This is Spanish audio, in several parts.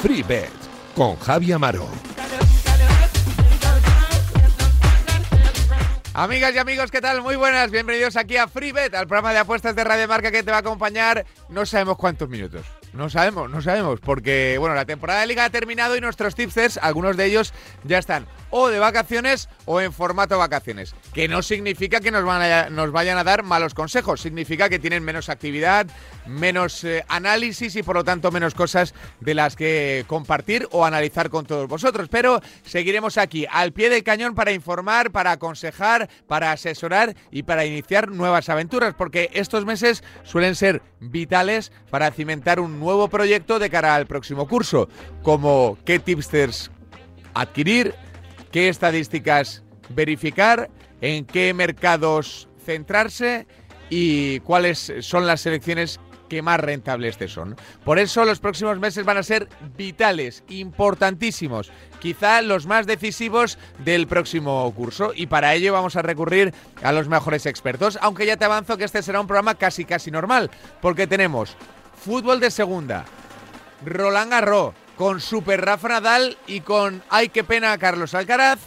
FreeBet con Javi Amaro. Amigas y amigos, ¿qué tal? Muy buenas, bienvenidos aquí a FreeBet, al programa de apuestas de Radio Marca que te va a acompañar no sabemos cuántos minutos. No sabemos, no sabemos, porque bueno, la temporada de liga ha terminado y nuestros tipsters, algunos de ellos ya están o de vacaciones o en formato vacaciones. Que no significa que nos, van nos vayan a dar malos consejos, significa que tienen menos actividad, menos eh, análisis y por lo tanto menos cosas de las que compartir o analizar con todos vosotros. Pero seguiremos aquí al pie del cañón para informar, para aconsejar, para asesorar y para iniciar nuevas aventuras, porque estos meses suelen ser vitales para cimentar un nuevo proyecto de cara al próximo curso, como qué tipsters adquirir, qué estadísticas verificar, en qué mercados centrarse y cuáles son las selecciones que más rentables te son. Por eso los próximos meses van a ser vitales, importantísimos, quizá los más decisivos del próximo curso y para ello vamos a recurrir a los mejores expertos, aunque ya te avanzo que este será un programa casi casi normal, porque tenemos fútbol de segunda, Roland Garros con Super Rafa Nadal y con ay qué pena Carlos Alcaraz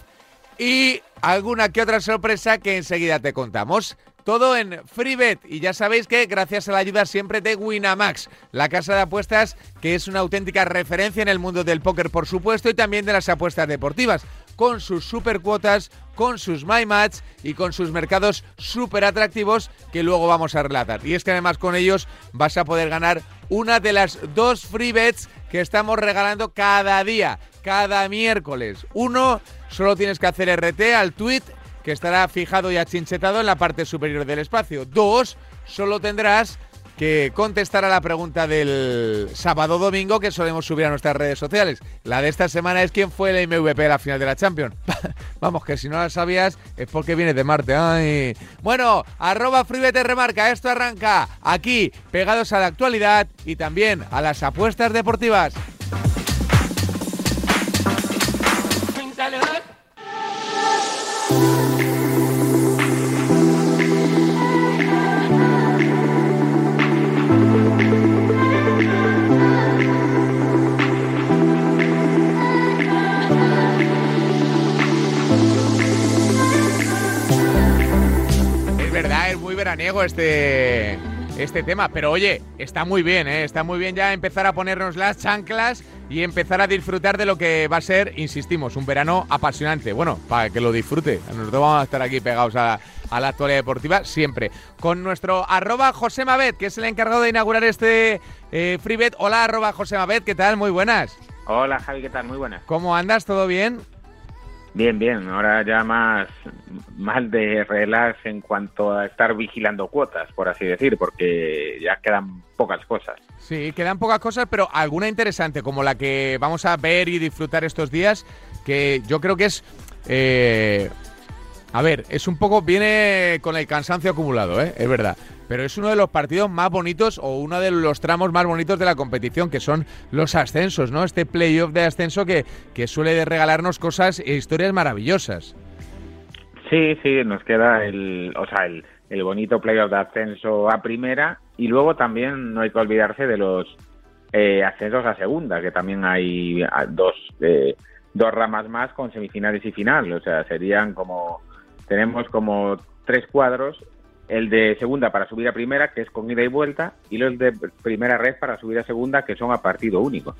y alguna que otra sorpresa que enseguida te contamos. Todo en FreeBet y ya sabéis que gracias a la ayuda siempre de Winamax, la casa de apuestas que es una auténtica referencia en el mundo del póker por supuesto y también de las apuestas deportivas, con sus super cuotas, con sus My Match y con sus mercados súper atractivos que luego vamos a relatar. Y es que además con ellos vas a poder ganar una de las dos free bets que estamos regalando cada día, cada miércoles. Uno, solo tienes que hacer RT al tweet que estará fijado y achinchetado en la parte superior del espacio. Dos, solo tendrás que contestar a la pregunta del sábado domingo que solemos subir a nuestras redes sociales. La de esta semana es quién fue el MVP de la final de la Champions. Vamos, que si no la sabías es porque viene de Marte. Bueno, arroba FreeBet remarca, esto arranca aquí, pegados a la actualidad y también a las apuestas deportivas. Veraniego este, este tema, pero oye, está muy bien, ¿eh? está muy bien ya empezar a ponernos las chanclas y empezar a disfrutar de lo que va a ser, insistimos, un verano apasionante. Bueno, para que lo disfrute. Nosotros vamos a estar aquí pegados a, a la actualidad deportiva siempre. Con nuestro arroba José Mabet, que es el encargado de inaugurar este eh, FreeBet. Hola, arroba José Mabet, ¿qué tal? Muy buenas. Hola Javi, ¿qué tal? Muy buenas. ¿Cómo andas? ¿Todo bien? Bien, bien. Ahora ya más, más de relax en cuanto a estar vigilando cuotas, por así decir, porque ya quedan pocas cosas. Sí, quedan pocas cosas, pero alguna interesante, como la que vamos a ver y disfrutar estos días, que yo creo que es... eh, a ver, es un poco, viene con el cansancio acumulado, ¿eh? es verdad. Pero es uno de los partidos más bonitos o uno de los tramos más bonitos de la competición, que son los ascensos, ¿no? Este playoff de ascenso que, que suele regalarnos cosas e historias maravillosas. Sí, sí, nos queda el, o sea, el, el bonito playoff de ascenso a primera y luego también no hay que olvidarse de los eh, ascensos a segunda, que también hay dos, eh, dos ramas más con semifinales y final, o sea, serían como, tenemos como tres cuadros, el de segunda para subir a primera, que es con ida y vuelta, y los de primera red para subir a segunda, que son a partido único.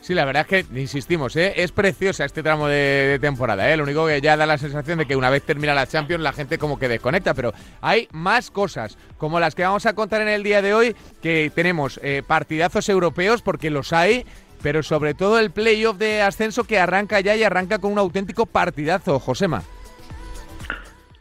Sí, la verdad es que, insistimos, ¿eh? es preciosa este tramo de, de temporada. ¿eh? Lo único que ya da la sensación de que una vez termina la Champions la gente como que desconecta, pero hay más cosas, como las que vamos a contar en el día de hoy, que tenemos eh, partidazos europeos, porque los hay, pero sobre todo el playoff de ascenso que arranca ya y arranca con un auténtico partidazo, Josema.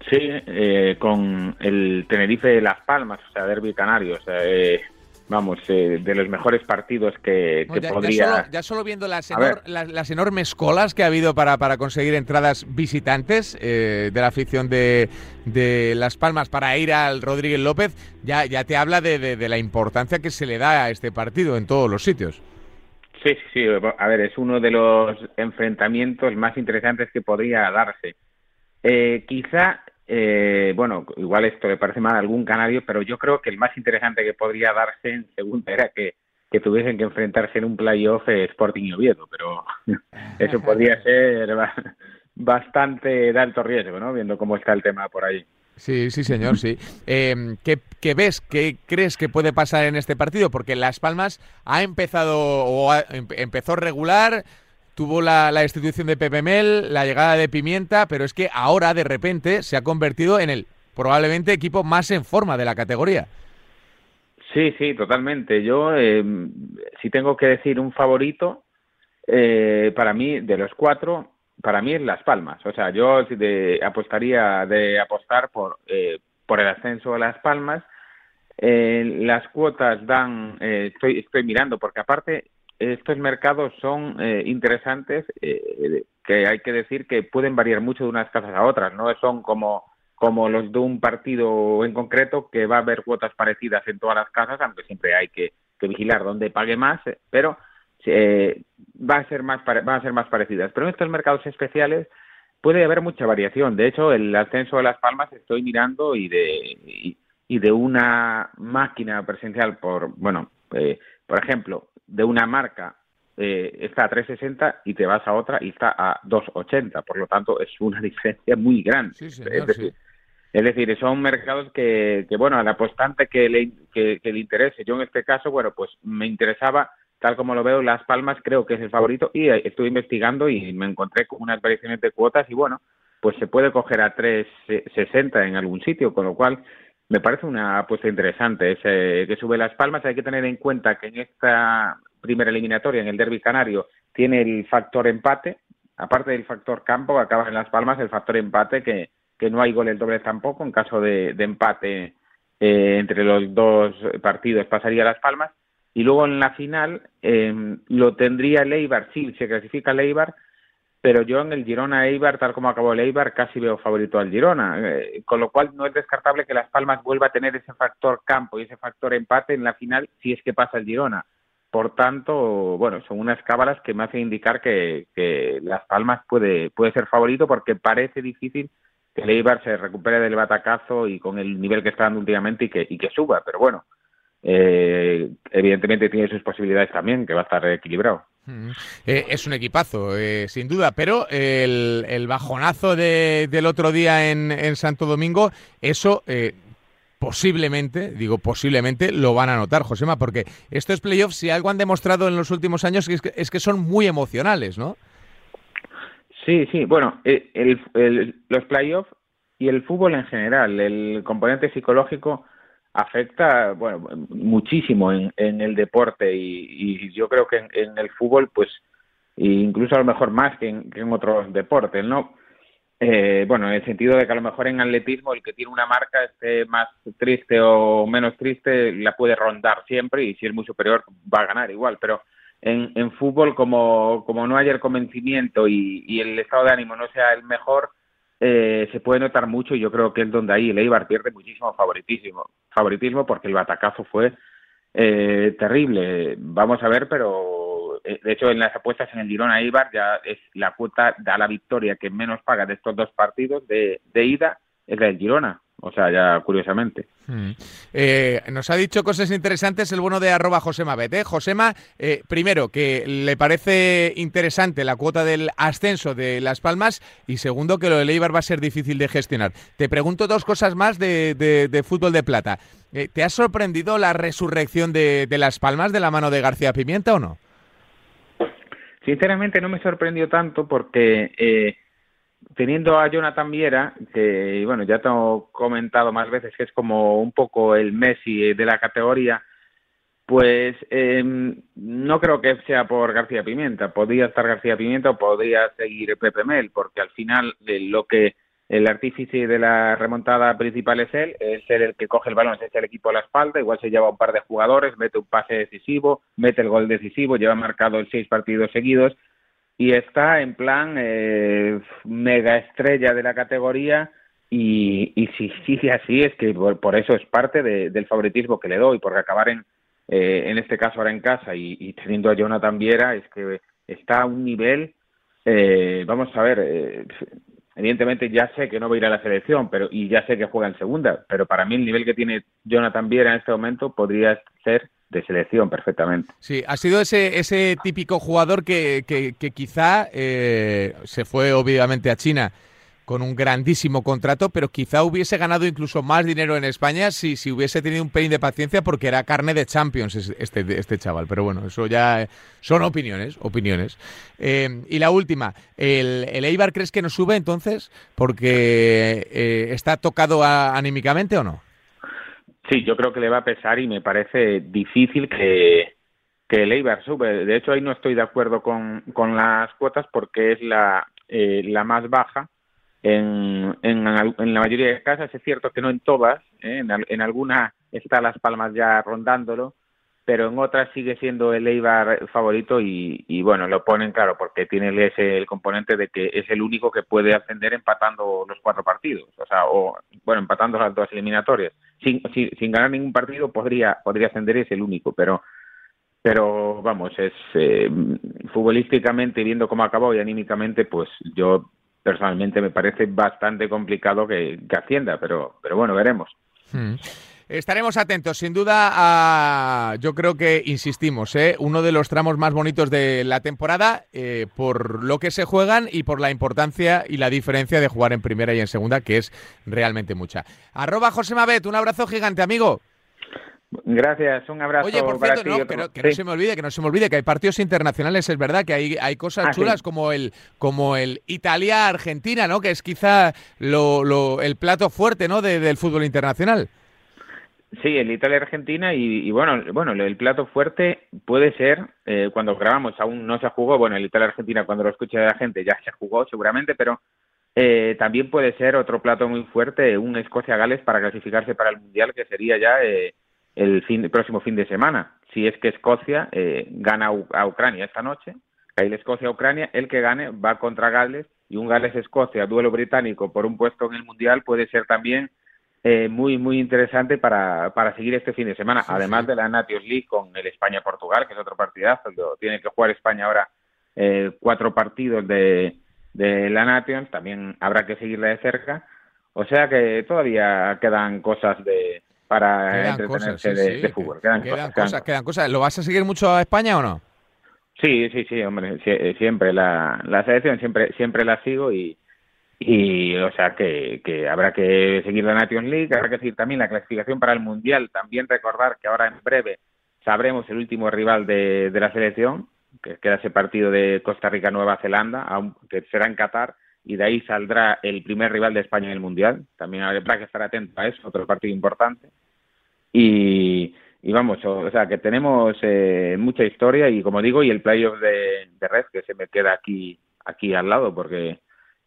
Sí, eh, con el Tenerife de Las Palmas, o sea, Derby Canario, o sea, eh, vamos, eh, de los mejores partidos que, que ya, ya podría... solo, ya solo viendo las, enor- las, las enormes colas que ha habido para, para conseguir entradas visitantes eh, de la afición de, de Las Palmas para ir al Rodríguez López, ya, ya te habla de, de- de la importancia que se le da a este partido en todos los sitios. Sí, sí, a ver, es uno de los enfrentamientos más interesantes que podría darse. Eh, quizá, eh, bueno, igual esto le parece mal a algún canario, pero yo creo que el más interesante que podría darse en segunda era que, que tuviesen que enfrentarse en un playoff Sporting y Oviedo, pero eso podría ser bastante de alto riesgo, ¿no? Viendo cómo está el tema por ahí. Sí, sí, señor, sí. Eh, ¿qué, ves? ¿Qué crees que puede pasar en este partido? Porque Las Palmas ha empezado o empezó regular, tuvo la, la, institución de Pepe Mel, la llegada de Pimienta, pero es que ahora de repente se ha convertido en el probablemente equipo más en forma de la categoría. Sí, sí, totalmente. Yo, eh, si tengo que decir un favorito, eh, para mí, de los cuatro, para mí es Las Palmas. O sea, yo apostaría de apostar por, eh, por el ascenso de Las Palmas. Eh, las cuotas dan, eh, estoy, estoy mirando, porque aparte estos mercados son eh, interesantes, eh, que hay que decir que pueden variar mucho de unas casas a otras, no son como, como los de un partido en concreto, que va a haber cuotas parecidas en todas las casas, aunque siempre hay que, vigilar dónde pague más, pero eh, va a ser más van a ser más parecidas. Pero en estos mercados especiales puede haber mucha variación. De hecho, el ascenso de Las Palmas estoy mirando y de y, de una máquina presencial por bueno, eh, por ejemplo, de una marca eh, está a 360 y te vas a otra y está a 280. Por lo tanto, es una diferencia muy grande. es, decir, es decir, son mercados que, que bueno, al apostante que le, que, que le interese. Yo en este caso, bueno, pues me interesaba tal como lo veo, Las Palmas creo que es el favorito y eh, estuve investigando y me encontré con unas variaciones de cuotas y bueno, pues se puede coger a 3.60 en algún sitio, con lo cual me parece una apuesta interesante. Ese que sube Las Palmas. Hay que tener en cuenta que en esta primera eliminatoria, en el derby canario, tiene el factor empate, aparte del factor campo, acaba en Las Palmas el factor empate, que, que no hay gol el doble tampoco, en caso de, empate eh, entre los dos partidos pasaría Las Palmas. Y luego en la final eh, lo tendría el Eibar, sí, se clasifica el Eibar, pero yo en el Girona Eibar, tal como acabó el Eibar, casi veo favorito al Girona, eh, con lo cual no es descartable que Las Palmas vuelva a tener ese factor campo y ese factor empate en la final si es que pasa el Girona. Por tanto, bueno, son unas cábalas que me hacen indicar que, que Las Palmas puede, puede ser favorito porque parece difícil que el Eibar se recupere del batacazo y con el nivel que está dando últimamente y que, y que suba, pero bueno, eh, evidentemente tiene sus posibilidades también, que va a estar equilibrado. Eh, es un equipazo, eh, sin duda, pero el, bajonazo del otro día en, Santo Domingo, eso eh, posiblemente, digo posiblemente, lo van a notar, Josema, porque estos playoffs, si algo han demostrado en los últimos años, es que, es que son muy emocionales, ¿no? Sí, sí, bueno, los playoffs y el fútbol en general, el componente psicológico afecta bueno muchísimo en, en el deporte y, yo creo que en, el fútbol pues incluso a lo mejor más que en, que en otros deportes no eh, bueno en el sentido de que a lo mejor en atletismo el que tiene una marca esté más triste o menos triste la puede rondar siempre y si es muy superior va a ganar igual pero en, en fútbol como como no haya el convencimiento y, y el estado de ánimo no sea el mejor eh, se puede notar mucho y yo creo que es donde ahí el Eibar pierde muchísimo favoritismo, favoritismo porque el batacazo fue eh, terrible. Vamos a ver, pero eh, de hecho en las apuestas en el Girona Eibar ya es la cuota da la victoria que menos paga de estos dos partidos de, de ida es la del Girona. O sea, ya curiosamente. Hmm. Eh, nos ha dicho cosas interesantes el bueno de arroba Josema Bet. ¿eh? Josema, eh, primero, que le parece interesante la cuota del ascenso de Las Palmas y segundo, que lo de Leibar va a ser difícil de gestionar. Te pregunto dos cosas más de, de, fútbol de plata. Eh, ¿Te ha sorprendido la resurrección de, de Las Palmas de la mano de García Pimienta o no? Sinceramente no me sorprendió tanto porque teniendo a Jonathan Viera, que bueno, ya te he comentado más veces que es como un poco el Messi de la categoría, pues eh, no creo que sea por García Pimienta. Podría estar García Pimienta o podría seguir Pepe Mel, porque al final eh, lo que el artífice de la remontada principal es él, es él el que coge el balón, echa el equipo a la espalda, igual se lleva un par de jugadores, mete un pase decisivo, mete el gol decisivo, lleva marcado seis partidos seguidos y está en plan eh, mega estrella de la categoría y, y si sigue así es que por, eso es parte del favoritismo que le doy, porque acabar en, en este caso ahora en casa y, teniendo a Jonathan Viera, es que está a un nivel, vamos a ver, evidentemente ya sé que no va a ir a la selección pero y ya sé que juega en segunda, pero para mí el nivel que tiene Jonathan Viera en este momento podría ser de selección perfectamente. Sí, ha sido ese, ese típico jugador que, que, quizá eh, se fue obviamente a China con un grandísimo contrato, pero quizá hubiese ganado incluso más dinero en España si, si hubiese tenido un pelín de paciencia porque era carne de Champions este, este chaval. Pero bueno, eso ya son opiniones, opiniones. Eh, y la última, ¿el, ¿el, Eibar crees que no sube entonces porque eh, está tocado anímicamente o no? Sí, yo creo que le va a pesar y me parece difícil que, que el Eibar sube. De hecho, ahí no estoy de acuerdo con, con las cuotas porque es la, eh, la más baja en, en, en, la mayoría de casas. Es cierto que no en todas, ¿eh? en, en alguna está Las Palmas ya rondándolo, pero en otras sigue siendo el Eibar favorito y, y, bueno, lo ponen claro porque tiene ese, el componente de que es el único que puede ascender empatando los cuatro partidos, o sea, o bueno, empatando las dos eliminatorias. Sin, sin, ganar ningún partido podría podría ascender es el único, pero pero vamos, es eh, futbolísticamente viendo cómo acabó y anímicamente, pues yo personalmente me parece bastante complicado que, que ascienda, pero pero bueno, veremos. Hmm. Estaremos atentos, sin duda, a, yo creo que, insistimos, ¿eh? uno de los tramos más bonitos de la temporada eh, por lo que se juegan y por la importancia y la diferencia de jugar en primera y en segunda, que es realmente mucha. Arroba José Mabet, un abrazo gigante, amigo. Gracias, un abrazo. Oye, por cierto, no, que, no, se me olvide, que no se me olvide que hay partidos internacionales, es verdad que hay, hay cosas ah, chulas como el como el Italia-Argentina, ¿no? Que es quizá lo, lo, el plato fuerte, ¿no? del fútbol internacional. Sí, el Italia-Argentina y, bueno, bueno, el plato fuerte puede ser, eh, cuando grabamos aún no se jugó, bueno, el Italia-Argentina cuando lo escuche la gente ya se jugó seguramente, pero eh, también puede ser otro plato muy fuerte, un Escocia-Gales para clasificarse para el Mundial, que sería ya eh, el, fin, el próximo fin de semana. Si es que Escocia gana a Ucrania esta noche, ahí Escocia-Ucrania, el que gane va contra Gales y un Gales-Escocia, duelo británico por un puesto en el Mundial puede ser también eh, muy muy interesante para, para seguir este fin de semana, además de la Nations League con el España-Portugal, que es otro partidazo, tiene que jugar España ahora eh, cuatro partidos de, de la Nations, también habrá que seguirla de cerca, o sea que todavía quedan cosas de para entretenerse de, fútbol. Quedan, cosas, quedan cosas. ¿Lo vas a seguir mucho a España o no? Sí, sí, sí, hombre, siempre la, la selección siempre siempre la sigo y, y o sea que, que, habrá que seguir la Nations League, habrá que seguir también la clasificación para el Mundial, también recordar que ahora en breve sabremos el último rival de, de la selección, que queda ese partido de Costa Rica-Nueva Zelanda, que será en Qatar, y de ahí saldrá el primer rival de España en el Mundial, también habrá que estar atento a eso, otro partido importante, y, y vamos, o, sea que tenemos eh, mucha historia y como digo, y el playoff de, de Red, que se me queda aquí, aquí al lado, porque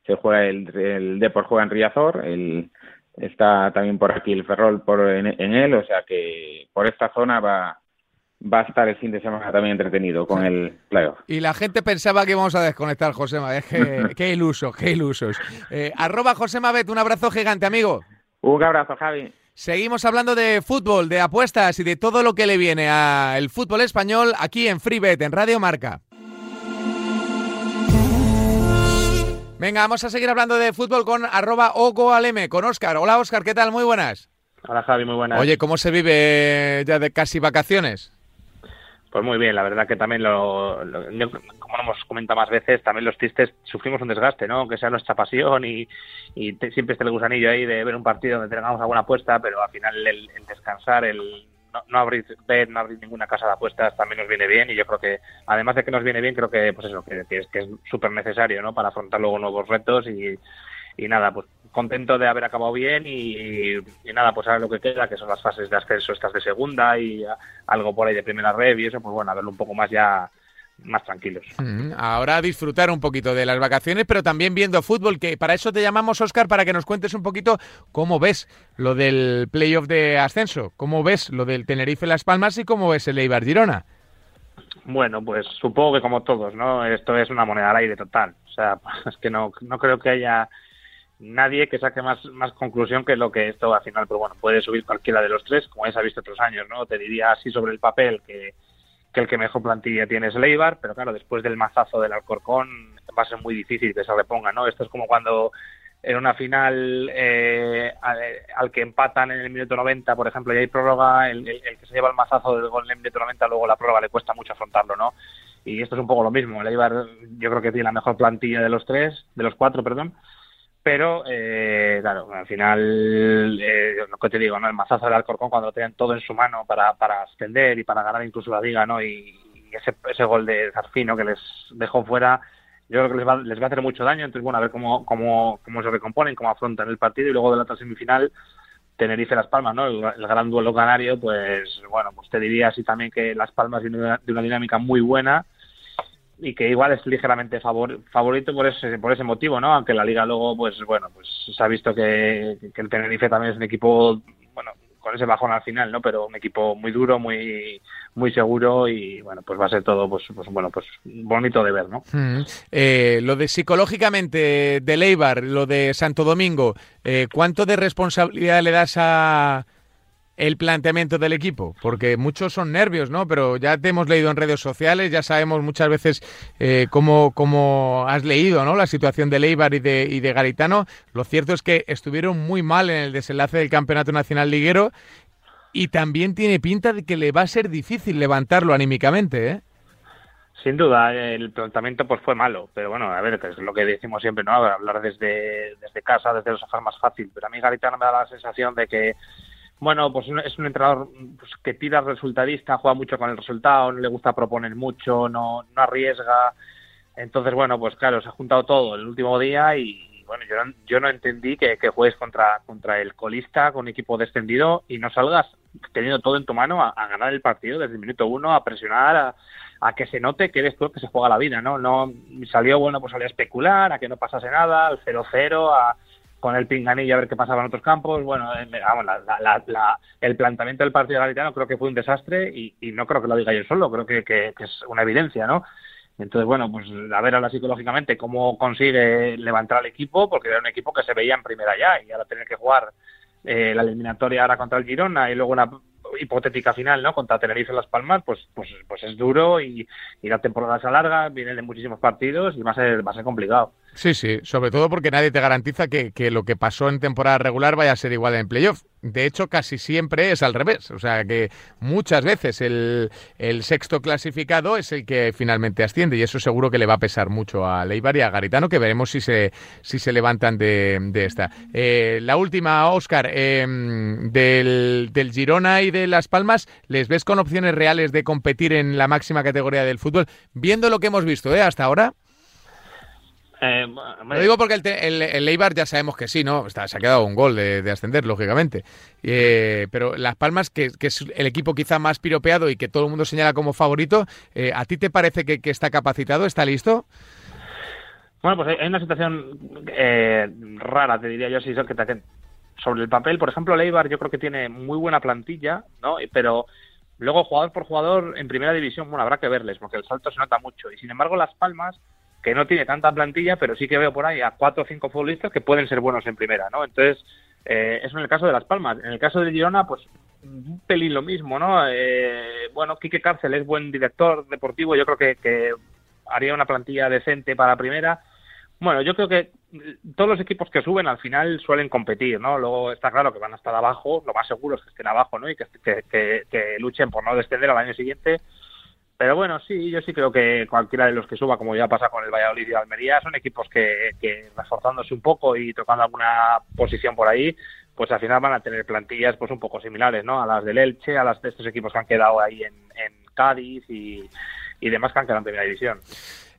se juega el, el Depor juega en Riazor, el, está también por aquí el Ferrol por, en, él, o sea que por esta zona va, va a estar el fin de semana también entretenido con el playoff. Y la gente pensaba que íbamos a desconectar, Josema. Es que, qué ilusos, qué ilusos. Eh, arroba Josema Bet, un abrazo gigante, amigo. Un abrazo, Javi. Seguimos hablando de fútbol, de apuestas y de todo lo que le viene al fútbol español aquí en FreeBet, en Radio Marca. Venga, vamos a seguir hablando de fútbol con arroba Aleme, con Oscar. Hola Oscar, ¿qué tal? Muy buenas. Hola Javi, muy buenas. Oye, ¿cómo se vive ya de casi vacaciones? Pues muy bien, la verdad que también lo, como hemos comentado más veces, también los tristes sufrimos un desgaste, ¿no? Que sea nuestra pasión y, siempre está el gusanillo ahí de ver un partido donde tengamos alguna apuesta, pero al final el descansar, el no, no abrir no abrir ninguna casa de apuestas también nos viene bien y yo creo que además de que nos viene bien creo que pues eso que, es que es súper necesario no para afrontar luego nuevos retos y, y nada pues contento de haber acabado bien y, y, nada pues ahora lo que queda que son las fases de ascenso estas de segunda y algo por ahí de primera red y eso pues bueno a verlo un poco más ya más tranquilos. Mm, ahora disfrutar un poquito de las vacaciones, pero también viendo fútbol, que para eso te llamamos, Oscar, para que nos cuentes un poquito cómo ves lo del playoff de ascenso, cómo ves lo del Tenerife Las Palmas y cómo ves el Eibar Girona. Bueno, pues supongo que como todos, ¿no? Esto es una moneda al aire total. O sea, es que no, no creo que haya nadie que saque más, más conclusión que lo que esto al final, pero bueno, puede subir cualquiera de los tres, como ya se ha visto otros años, ¿no? Te diría así sobre el papel que, que el que mejor plantilla tiene es Leibar, pero claro, después del mazazo del Alcorcón va a ser muy difícil que se reponga, ¿no? Esto es como cuando en una final eh, al, que empatan en el minuto 90, por ejemplo, y hay prórroga, el, que se lleva el mazazo del gol en el minuto 90, luego la prórroga le cuesta mucho afrontarlo, ¿no? Y esto es un poco lo mismo. El Eibar yo creo que tiene la mejor plantilla de los tres, de los cuatro, perdón, pero eh, claro, al final, eh, lo que te digo, ¿no? El mazazo del Alcorcón cuando lo tienen todo en su mano para, para ascender y para ganar incluso la liga, ¿no? Y, ese, ese gol de Zarfino que les dejó fuera, yo creo que les va, les va a hacer mucho daño. Entonces, bueno, a ver cómo, cómo, cómo se recomponen, cómo afrontan el partido y luego de la otra semifinal, Tenerife-Las Palmas, ¿no? El, gran duelo canario, pues bueno, pues te diría así también que Las Palmas tiene una, de una dinámica muy buena y que igual es ligeramente favor, favorito por ese por ese motivo, ¿no? Aunque la liga luego, pues bueno, pues se ha visto que, el Tenerife también es un equipo, bueno, con ese bajón al final, ¿no? Pero un equipo muy duro, muy muy seguro y bueno, pues va a ser todo, pues, pues bueno, pues bonito de ver, ¿no? Mm. Eh, lo de psicológicamente de Leibar, lo de Santo Domingo, eh, ¿cuánto de responsabilidad le das a el planteamiento del equipo? Porque muchos son nervios, ¿no? Pero ya te hemos leído en redes sociales, ya sabemos muchas veces eh, cómo, cómo, has leído, ¿no? La situación de Leibar y de, y de Garitano. Lo cierto es que estuvieron muy mal en el desenlace del Campeonato Nacional Liguero y también tiene pinta de que le va a ser difícil levantarlo anímicamente, ¿eh? Sin duda, el planteamiento pues fue malo, pero bueno, a ver, que es lo que decimos siempre, ¿no? Hablar desde, desde casa, desde los sofás más fácil, pero a mí Garitano me da la sensación de que bueno, pues es un entrenador pues, que tira resultadista, juega mucho con el resultado, no le gusta proponer mucho, no, no arriesga. Entonces, bueno, pues claro, se ha juntado todo el último día y, bueno, yo no, yo no entendí que, juegues contra, contra el colista con equipo descendido y no salgas teniendo todo en tu mano a, ganar el partido desde el minuto uno, a presionar, a, a, que se note que eres tú el que se juega la vida, ¿no? No salió, bueno, pues salió a especular, a que no pasase nada, al 0-0, a con el pinganillo a ver qué pasaba en otros campos. Bueno, eh, vamos, el planteamiento del partido galitano creo que fue un desastre y, no creo que lo diga yo solo, creo que, es una evidencia, ¿no? Entonces, bueno, pues a ver ahora psicológicamente cómo consigue levantar al equipo, porque era un equipo que se veía en primera ya y ahora tener que jugar eh, la eliminatoria ahora contra el Girona y luego una hipotética final, ¿no? Contra Tenerife en Las Palmas, pues, pues, pues es duro y, la temporada se alarga, vienen de muchísimos partidos y va a ser, va a ser complicado. Sí, sí, sobre todo porque nadie te garantiza que, que, lo que pasó en temporada regular vaya a ser igual en playoff. De hecho, casi siempre es al revés. O sea que muchas veces el, el, sexto clasificado es el que finalmente asciende y eso seguro que le va a pesar mucho a Leibar y a Garitano, que veremos si se, si se levantan de, de esta. Eh, la última, Oscar, eh, del, del Girona y de Las Palmas, ¿les ves con opciones reales de competir en la máxima categoría del fútbol? Viendo lo que hemos visto ¿eh? hasta ahora. Eh, Lo digo porque el, el, el, Eibar ya sabemos que sí, ¿no? Está, se ha quedado un gol de, de ascender, lógicamente. Eh, pero Las Palmas, que, que, es el equipo quizá más piropeado y que todo el mundo señala como favorito, eh, ¿a ti te parece que, que, está capacitado? ¿Está listo? Bueno, pues hay una situación eh, rara, te diría yo, si que, que sobre el papel, por ejemplo, el Eibar yo creo que tiene muy buena plantilla, ¿no? Pero luego jugador por jugador en primera división, bueno, habrá que verles, porque el salto se nota mucho. Y sin embargo, Las Palmas que no tiene tanta plantilla, pero sí que veo por ahí a cuatro o cinco futbolistas que pueden ser buenos en primera, ¿no? Entonces, eh, eso en el caso de Las Palmas. En el caso de Girona, pues un pelín lo mismo, ¿no? Eh, bueno, Quique Cárcel es buen director deportivo, yo creo que, haría una plantilla decente para primera. Bueno, yo creo que todos los equipos que suben al final suelen competir, ¿no? Luego está claro que van a estar abajo, lo más seguro es que estén abajo, ¿no? Y que, que, que luchen por no descender al año siguiente pero bueno, sí, yo sí creo que cualquiera de los que suba, como ya pasa con el Valladolid y Almería, son equipos que, reforzándose un poco y tocando alguna posición por ahí, pues al final van a tener plantillas pues un poco similares, ¿no? A las del Elche, a las de estos equipos que han quedado ahí en, en Cádiz y, y demás que han quedado en primera división.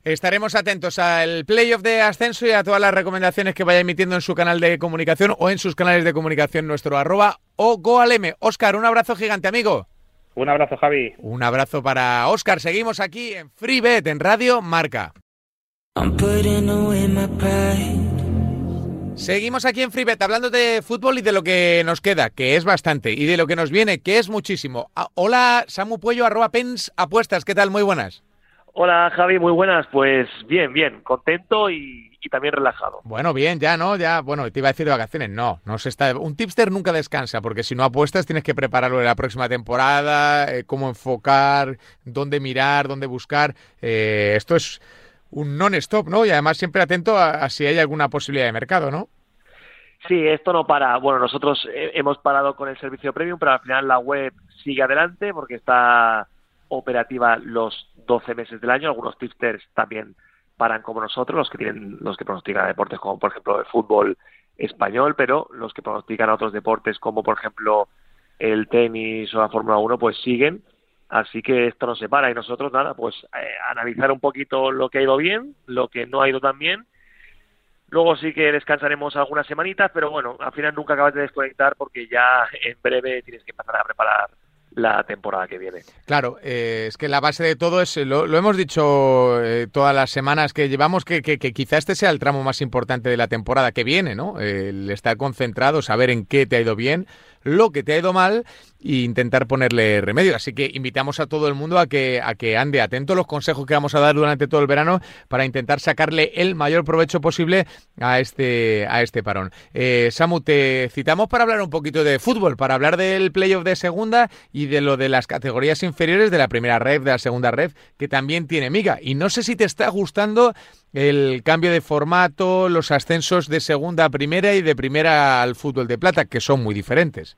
Estaremos atentos al playoff de ascenso y a todas las recomendaciones que vaya emitiendo en su canal de comunicación o en sus canales de comunicación nuestro arroba o goalm. Oscar, un abrazo gigante, amigo. Un abrazo, Javi. Un abrazo para Oscar. Seguimos aquí en FreeBet, en Radio Marca. Seguimos aquí en FreeBet hablando de fútbol y de lo que nos queda, que es bastante, y de lo que nos viene, que es muchísimo. Ah, hola, Samu Puello, arroba Pens Apuestas. ¿Qué tal? Muy buenas. Hola Javi, muy buenas. Pues bien, bien, contento y, también relajado. Bueno, bien, ya, ¿no? Ya, bueno, te iba a decir de vacaciones. No, no se está. Un tipster nunca descansa, porque si no apuestas tienes que prepararlo de la próxima temporada, eh, cómo enfocar, dónde mirar, dónde buscar. Eh, esto es un non-stop, ¿no? Y además siempre atento a, si hay alguna posibilidad de mercado, ¿no? Sí, esto no para. Bueno, nosotros hemos parado con el servicio premium, pero al final la web sigue adelante porque está operativa los 12 meses del año. Algunos tipsters también paran como nosotros, los que tienen, los que pronostican deportes como por ejemplo el fútbol español, pero los que pronostican otros deportes como por ejemplo el tenis o la Fórmula 1 pues siguen. Así que esto no se para y nosotros nada, pues eh, analizar un poquito lo que ha ido bien, lo que no ha ido tan bien. Luego sí que descansaremos algunas semanitas, pero bueno, al final nunca acabas de desconectar porque ya en breve tienes que empezar a preparar la temporada que viene. Claro, eh, es que la base de todo es, lo, hemos dicho eh, todas las semanas que llevamos, que, que, quizá este sea el tramo más importante de la temporada que viene, ¿no? El estar concentrado, saber en qué te ha ido bien, lo que te ha ido mal e intentar ponerle remedio. Así que invitamos a todo el mundo a que, a que ande atento a los consejos que vamos a dar durante todo el verano para intentar sacarle el mayor provecho posible a este, a este parón. Eh, Samu, te citamos para hablar un poquito de fútbol, para hablar del playoff de segunda y de lo de las categorías inferiores de la primera red, de la segunda red, que también tiene miga. Y no sé si te está gustando el cambio de formato, los ascensos de segunda a primera y de primera al fútbol de plata, que son muy diferentes.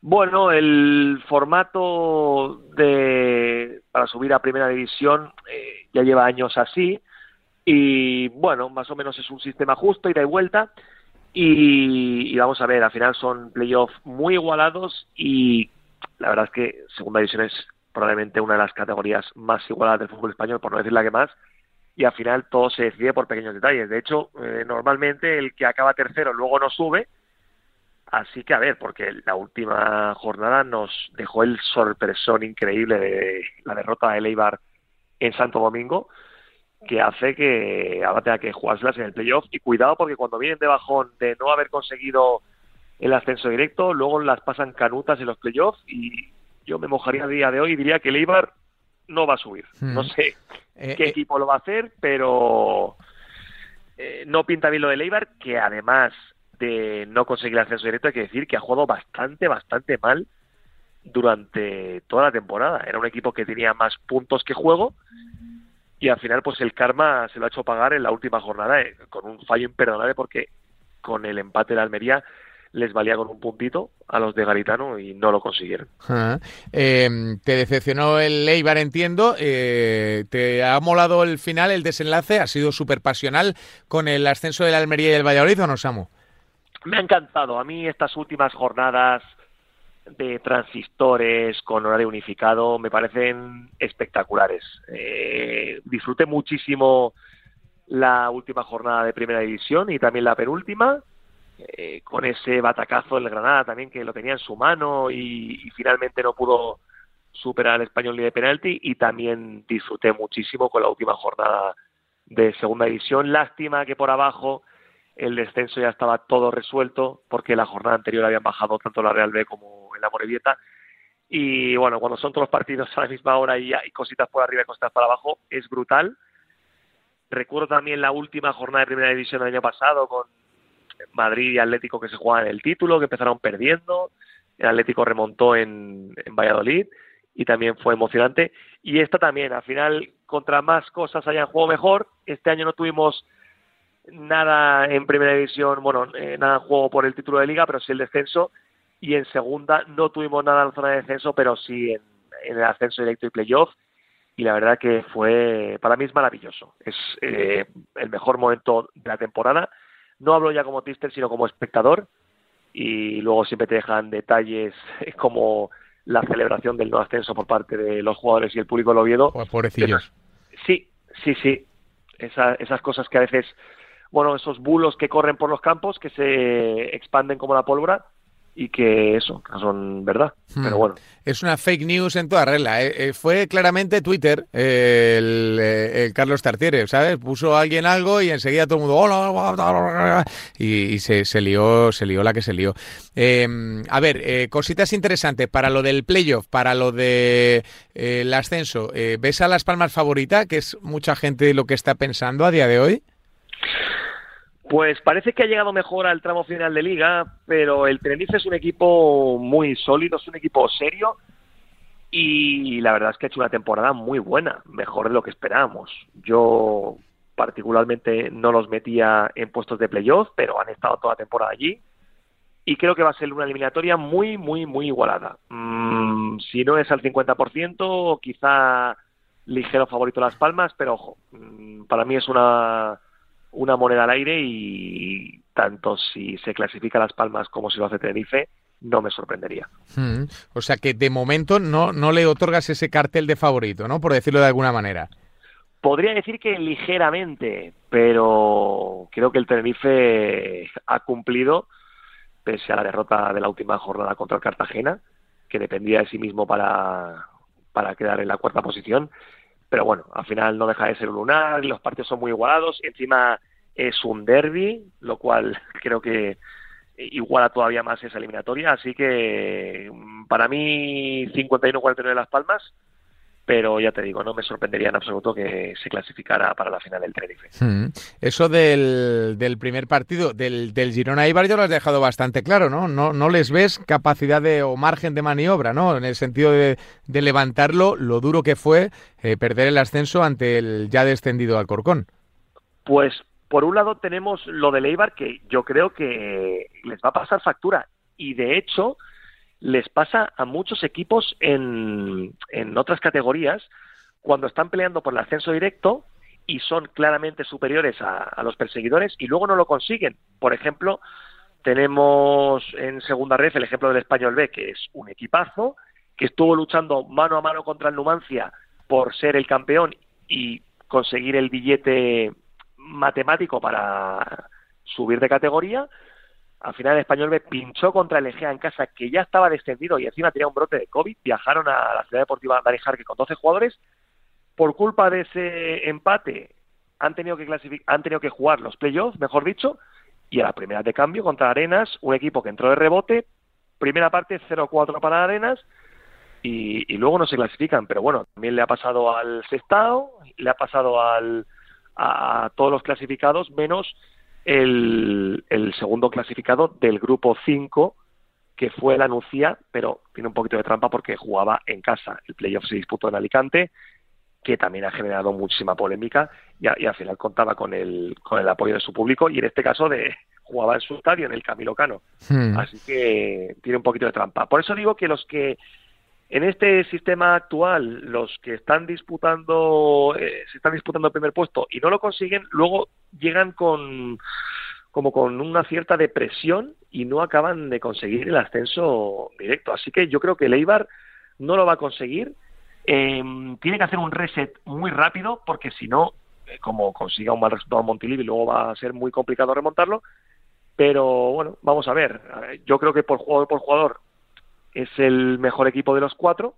Bueno, el formato de para subir a primera división eh, ya lleva años así. Y bueno, más o menos es un sistema justo, ida y vuelta. Y, y vamos a ver, al final son playoffs muy igualados y la verdad es que segunda división es probablemente una de las categorías más igualadas del fútbol español, por no decir la que más, y al final todo se decide por pequeños detalles. De hecho, eh, normalmente el que acaba tercero luego no sube. Así que a ver, porque la última jornada nos dejó el sorpresón increíble de la derrota de Eibar en Santo Domingo, que hace que ahora tenga que jugárselas en el playoff. Y cuidado porque cuando vienen de bajón de no haber conseguido el ascenso directo, luego las pasan canutas en los playoffs y yo me mojaría a día de hoy y diría que el Eibar no va a subir. No hmm. sé eh, qué eh, equipo lo va a hacer, pero eh, no pinta bien lo de Leibar, que además de no conseguir el ascenso directo, hay que decir que ha jugado bastante, bastante mal durante toda la temporada. Era un equipo que tenía más puntos que juego y al final pues el karma se lo ha hecho pagar en la última jornada con un fallo imperdonable porque con el empate de la Almería les valía con un puntito a los de Garitano y no lo consiguieron. Em, te decepcionó el Eibar, entiendo. Eh, ¿Te ha molado el final, el desenlace? ¿Ha sido súper pasional con el ascenso de la Almería y el Valladolid o no, Samu? Me ha encantado. A mí estas últimas jornadas de transistores con horario unificado me parecen espectaculares. Eh, disfruté muchísimo la última jornada de primera división y también la penúltima eh, con ese batacazo del Granada también que lo tenía en su mano y, finalmente no pudo superar al español ni de penalti y también disfruté muchísimo con la última jornada de segunda división. Lástima que por abajo el descenso ya estaba todo resuelto porque la jornada anterior habían bajado tanto la Real B como la Morevieta. Y bueno, cuando son todos los partidos a la misma hora y hay cositas por arriba y cositas para abajo, es brutal. Recuerdo también la última jornada de primera división del año pasado con Madrid y Atlético que se juegan el título, que empezaron perdiendo, el Atlético remontó en, Valladolid y también fue emocionante. Y esta también, al final, contra más cosas hayan jugado mejor. Este año no tuvimos nada en primera división, bueno, eh, nada en juego por el título de liga, pero sí el descenso. Y en segunda no tuvimos nada en la zona de descenso, pero sí en, el ascenso directo y playoff. Y la verdad que fue, para mí es maravilloso. Es eh, el mejor momento de la temporada no hablo ya como tister, sino como espectador. Y luego siempre te dejan detalles como la celebración del no ascenso por parte de los jugadores y el público lo Oviedo. Oh, pobrecillos. Sí, sí, sí. esas cosas que a veces, bueno, esos bulos que corren por los campos, que se expanden como la pólvora, y que eso, que son verdad. Hmm. Pero bueno. Es una fake news en toda regla. ¿eh? Eh, fue claramente Twitter eh, el, el Carlos Tartiere, ¿sabes? Puso a alguien algo y enseguida todo el mundo hola, hola, hola", y, y se, se lió, se lió la que se lió. Eh, a ver, eh, cositas interesantes para lo del playoff, para lo de eh, el ascenso. ¿Ves a Las Palmas favorita, que es mucha gente lo que está pensando a día de hoy? Pues parece que ha llegado mejor al tramo final de liga, pero el Tenerife es un equipo muy sólido, es un equipo serio y la verdad es que ha hecho una temporada muy buena, mejor de lo que esperábamos. Yo particularmente no los metía en puestos de playoff, pero han estado toda la temporada allí y creo que va a ser una eliminatoria muy, muy, muy igualada. Mm, si no es al 50%, quizá ligero favorito Las Palmas, pero ojo, mm, para mí es una una moneda al aire y tanto si se clasifica Las Palmas como si lo hace Tenerife, no me sorprendería. Hmm. O sea que de momento no, no le otorgas ese cartel de favorito, ¿no? Por decirlo de alguna manera. Podría decir que ligeramente, pero creo que el Tenerife ha cumplido, pese a la derrota de la última jornada contra el Cartagena, que dependía de sí mismo para, para quedar en la cuarta posición. Pero bueno, al final no deja de ser un lunar, los partidos son muy igualados, encima es un derby, lo cual creo que iguala todavía más esa eliminatoria. Así que mm, para mí 51-49 Las Palmas, pero ya te digo, no me sorprendería en absoluto que se clasificara para la final del Tenerife. Hmm. Eso del, del primer partido, del, del Girona Ibar, ya lo has dejado bastante claro, ¿no? ¿no? No les ves capacidad de, o margen de maniobra, ¿no? En el sentido de, de levantarlo, lo duro que fue eh, perder el ascenso ante el ya descendido Alcorcón. Pues por un lado tenemos lo de Eibar que yo creo que les va a pasar factura y de hecho les pasa a muchos equipos en, otras categorías cuando están peleando por el ascenso directo y son claramente superiores a, a, los perseguidores y luego no lo consiguen. Por ejemplo, tenemos en segunda red el ejemplo del Español B, que es un equipazo, que estuvo luchando mano a mano contra el Numancia por ser el campeón y conseguir el billete matemático para subir de categoría. Al final el español B pinchó contra el Egea en casa, que ya estaba descendido y encima tenía un brote de COVID. Viajaron a la ciudad deportiva Dani Jarque con 12 jugadores. Por culpa de ese empate, han tenido que, han tenido que jugar los playoffs, mejor dicho, y a la primera de cambio contra Arenas, un equipo que entró de rebote. Primera parte 0-4 para Arenas y, luego no se clasifican. Pero bueno, también le ha pasado al Sestao, le ha pasado al, a todos los clasificados, menos el, el, segundo clasificado del grupo 5, que fue la Nucía, pero tiene un poquito de trampa porque jugaba en casa. El playoff se disputó en Alicante, que también ha generado muchísima polémica y, a, y, al final contaba con el, con el apoyo de su público y en este caso de jugaba en su estadio, en el Camilo Cano. Hmm. Así que tiene un poquito de trampa. Por eso digo que los que en este sistema actual, los que están disputando, eh, se están disputando el primer puesto y no lo consiguen, luego llegan con como con una cierta depresión y no acaban de conseguir el ascenso directo. Así que yo creo que el Eibar no lo va a conseguir. Eh, tiene que hacer un reset muy rápido porque si no, eh, como consiga un mal resultado en Montilivi, luego va a ser muy complicado remontarlo. Pero bueno, vamos a ver. Yo creo que por jugador por jugador es el mejor equipo de los cuatro,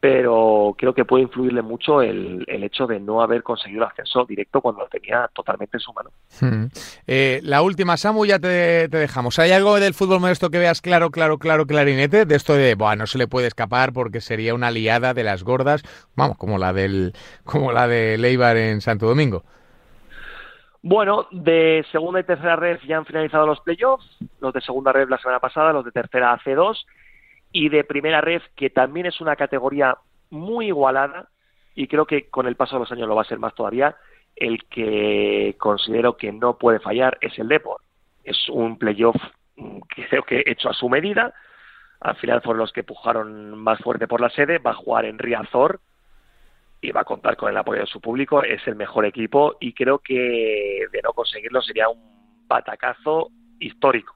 pero creo que puede influirle mucho el, el hecho de no haber conseguido el ascenso directo cuando lo tenía totalmente en su mano. Hmm. Eh, la última, Samu, ya te, te, dejamos. ¿Hay algo del fútbol modesto que veas claro, claro, claro, clarinete? De esto de, bueno, no se le puede escapar porque sería una liada de las gordas, vamos, como la del, como la de Leibar en Santo Domingo. Bueno, de segunda y tercera red ya han finalizado los playoffs, los de segunda red la semana pasada, los de tercera hace dos, y de primera red, que también es una categoría muy igualada, y creo que con el paso de los años lo va a ser más todavía, el que considero que no puede fallar es el Deport. Es un playoff que creo que hecho a su medida, al final fueron los que pujaron más fuerte por la sede, va a jugar en Riazor, y va a contar con el apoyo de su público, es el mejor equipo y creo que de no conseguirlo sería un batacazo histórico.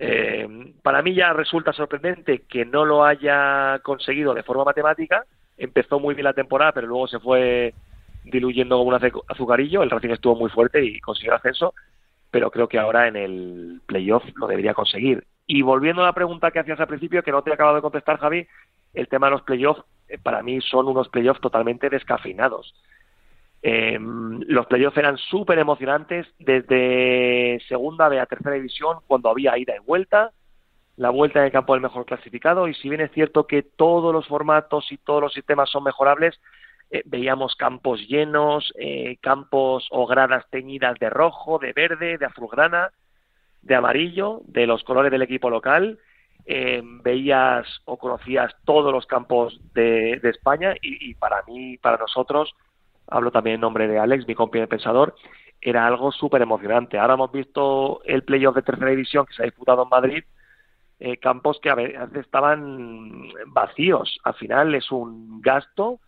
Eh, para mí ya resulta sorprendente que no lo haya conseguido de forma matemática. Empezó muy bien la temporada, pero luego se fue diluyendo como un azucarillo. El Racing estuvo muy fuerte y consiguió el ascenso, pero creo que ahora en el playoff lo debería conseguir. Y volviendo a la pregunta que hacías al principio, que no te he acabado de contestar, Javi, el tema de los playoffs, para mí son unos playoffs totalmente descafeinados. Eh, los playoffs eran súper emocionantes desde segunda a tercera división, cuando había ida y vuelta, la vuelta en el campo del mejor clasificado, y si bien es cierto que todos los formatos y todos los sistemas son mejorables, eh, veíamos campos llenos, eh, campos o gradas teñidas de rojo, de verde, de azulgrana, de amarillo, de los colores del equipo local. Eh, veías o conocías todos los campos de, España y, para mí, para nosotros, hablo también en nombre de Alex, mi compañero pensador, era algo súper emocionante. Ahora hemos visto el playoff de tercera división que se ha disputado en Madrid, campos que a veces estaban vacíos. Al final es un gasto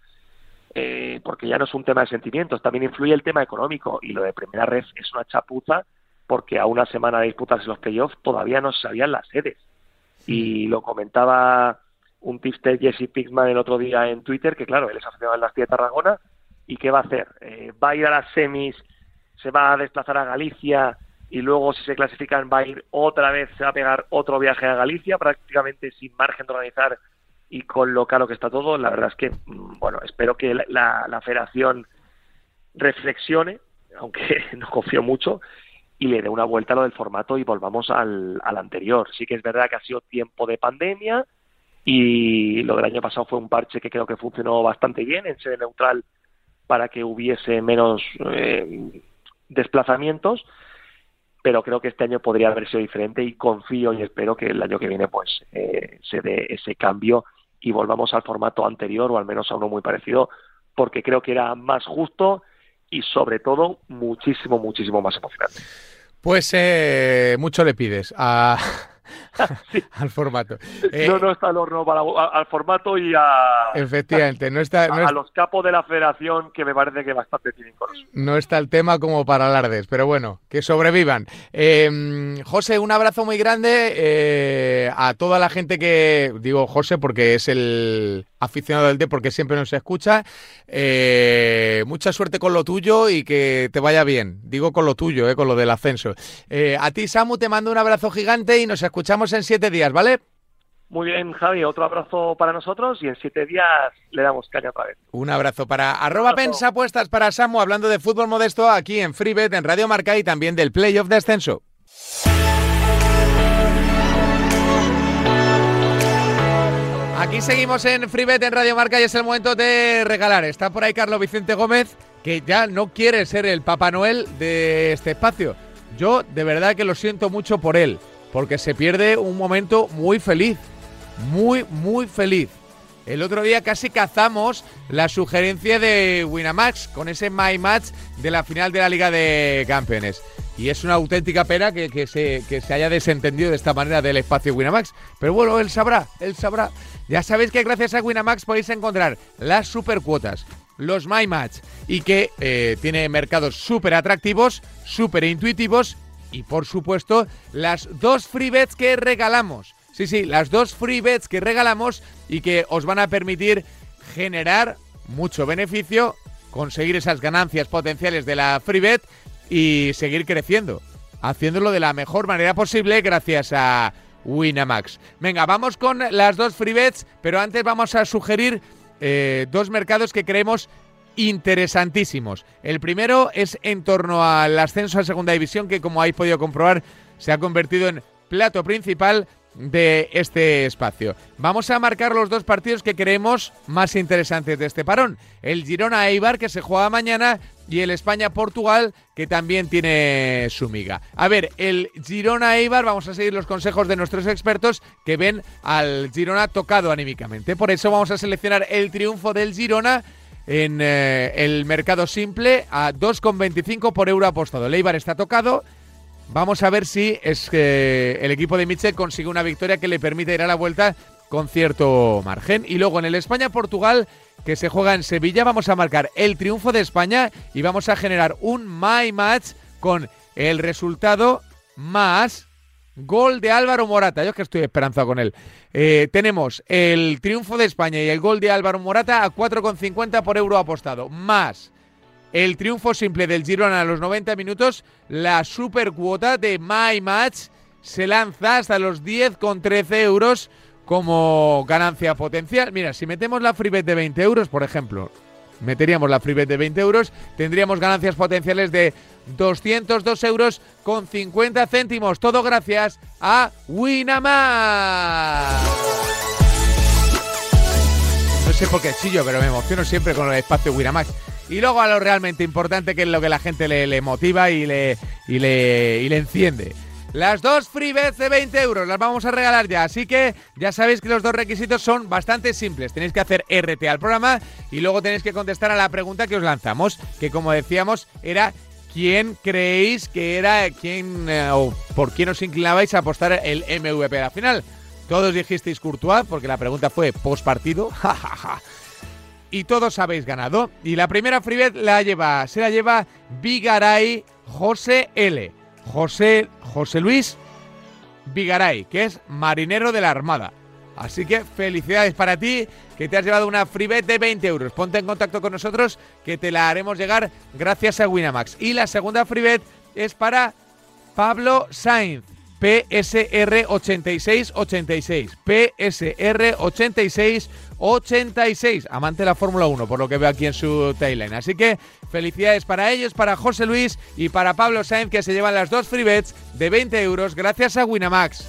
eh, porque ya no es un tema de sentimientos, también influye el tema económico y lo de primera red es una chapuza porque a una semana de disputarse los playoffs todavía no se sabían las sedes. Y lo comentaba un tipster Jesse Pigman el otro día en Twitter, que claro, él es aficionado en las de Tarragona, ¿y qué va a hacer? Eh, ¿Va a ir a las semis, se va a desplazar a Galicia y luego si se clasifican va a ir otra vez, se va a pegar otro viaje a Galicia, prácticamente sin margen de organizar y con lo caro que está todo, la verdad es que, mm, bueno, espero que la, la, federación reflexione, aunque no confío mucho, y le dé una vuelta a lo del formato y volvamos al, al anterior. Sí que es verdad que ha sido tiempo de pandemia y lo del año pasado fue un parche que creo que funcionó bastante bien en sede neutral para que hubiese menos eh, desplazamientos, pero creo que este año podría haber sido diferente y confío y espero que el año que viene pues eh, se dé ese cambio y volvamos al formato anterior o al menos a uno muy parecido, porque creo que era más justo y sobre todo muchísimo, muchísimo más emocionante. Pues eh, mucho le pides a, al formato. no, eh, no está el horno para, al formato y a. Efectivamente, no está. a, los capos de la federación que me parece que bastante tienen. No está el tema como para alardes, pero bueno, que sobrevivan. Eh, José, un abrazo muy grande eh, a toda la gente que. Digo José porque es el aficionado del D, porque siempre nos escucha. mucha suerte con lo tuyo y que te vaya bien. Digo con lo tuyo, con lo del ascenso. a ti, Samu, te mando un abrazo gigante y nos escuchamos escuchamos en siete días, ¿vale? Muy bien, Javi, otro abrazo para nosotros y en siete días le damos caña otra vez. Un abrazo para arroba pensapuestas para Samu, hablando de fútbol modesto aquí en FreeBet, en Radio Marca y también del playoff de ascenso. Aquí seguimos en FreeBet en Radio Marca y es el momento de regalar. Está por ahí Carlos Vicente Gómez, que ya no quiere ser el Papá Noel de este espacio. Yo de verdad que lo siento mucho por él porque se pierde un momento muy feliz, muy, muy feliz. El otro día casi cazamos la sugerencia de Winamax con ese My Match de la final de la Liga de Campeones. Y es una auténtica pena que, se, que se haya desentendido de esta manera del espacio Winamax. Pero bueno, él sabrá, él sabrá. Ya sabéis que gracias a Winamax podéis encontrar las supercuotas, los My Match y que eh, tiene mercados súper atractivos, súper intuitivos y por supuesto las dos free bets que regalamos. Sí, sí, las dos free bets que regalamos y que os van a permitir generar mucho beneficio, conseguir esas ganancias potenciales de la free bet y seguir creciendo, haciéndolo de la mejor manera posible gracias a Winamax. Venga, vamos con las dos free bets, pero antes vamos a sugerir eh, dos mercados que creemos interesantísimos. El primero es en torno al ascenso a Segunda División, que como habéis podido comprobar, se ha convertido en plato principal de este espacio. Vamos a marcar los dos partidos que creemos más interesantes de este parón. El Girona Eibar, que se juega mañana, y el España-Portugal, que también tiene su miga. A ver, el Girona Eibar, vamos a seguir los consejos de nuestros expertos que ven al Girona tocado anímicamente. Por eso vamos a seleccionar el triunfo del Girona en eh, el mercado simple a 2,25 por euro apostado. Leibar está tocado. Vamos a ver si es que el equipo de Michel consigue una victoria que le permite ir a la vuelta con cierto margen. Y luego en el España-Portugal, que se juega en Sevilla, vamos a marcar el triunfo de España y vamos a generar un My Match con el resultado más Gol de Álvaro Morata. Yo es que estoy esperanzado con él. Eh, tenemos el triunfo de España y el gol de Álvaro Morata a 4,50 por euro apostado. Más el triunfo simple del Girona a los 90 minutos. La super cuota de My Match se lanza hasta los 10,13 euros como ganancia potencial. Mira, si metemos la freebet de 20 euros, por ejemplo, meteríamos la freebet de 20 euros, tendríamos ganancias potenciales de 202 euros con 50 céntimos. Todo gracias a Winamar. No sé por qué chillo, pero me emociono siempre con el espacio Winamax. Y luego a lo realmente importante, que es lo que la gente le, motiva y le, y le, y le enciende. Las dos free bets de 20 euros las vamos a regalar ya, así que ya sabéis que los dos requisitos son bastante simples. Tenéis que hacer RT al programa y luego tenéis que contestar a la pregunta que os lanzamos, que como decíamos era quién creéis que era, quién eh, o por quién os inclinabais a apostar el MVP a la final. Todos dijisteis Courtois, porque la pregunta fue post partido. y todos habéis ganado. Y la primera free la lleva, se la lleva Vigaray José L. José, José Luis Vigaray, que es marinero de la Armada. Así que felicidades para ti, que te has llevado una free de 20 euros. Ponte en contacto con nosotros, que te la haremos llegar gracias a Winamax. Y la segunda free es para Pablo Sainz. PSR 8686. PSR 8686. Amante de la Fórmula 1, por lo que veo aquí en su timeline. Así que felicidades para ellos, para José Luis y para Pablo Sainz, que se llevan las dos free bets de 20 euros gracias a Winamax.